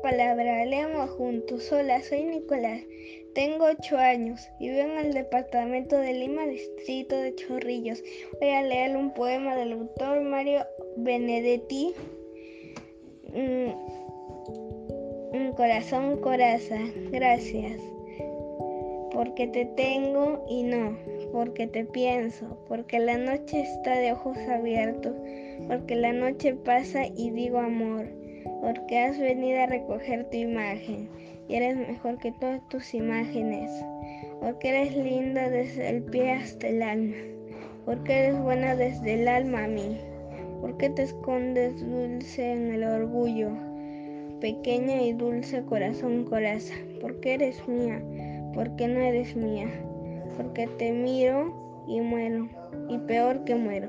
palabra, leamos juntos. Hola, soy Nicolás. Tengo ocho años. Vivo en el departamento de Lima, distrito de Chorrillos. Voy a leer un poema del autor Mario Benedetti. Un mm, corazón coraza. Gracias. Porque te tengo y no, porque te pienso, porque la noche está de ojos abiertos, porque la noche pasa y digo amor porque has venido a recoger tu imagen y eres mejor que todas tus imágenes, porque eres linda desde el pie hasta el alma, porque eres buena desde el alma a mí, porque te escondes dulce en el orgullo, pequeña y dulce corazón coraza, porque eres mía, porque no eres mía, porque te miro y muero, y peor que muero.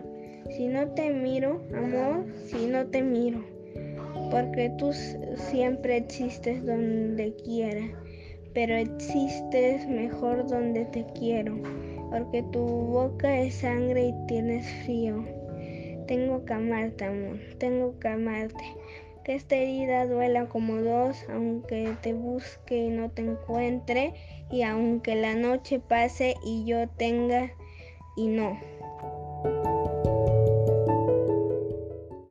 Si no te miro, amor, si no te miro porque tú siempre existes donde quiera, pero existes mejor donde te quiero, porque tu boca es sangre y tienes frío. Tengo que amarte, amor, tengo que amarte. Que esta herida duela como dos, aunque te busque y no te encuentre, y aunque la noche pase y yo tenga y no.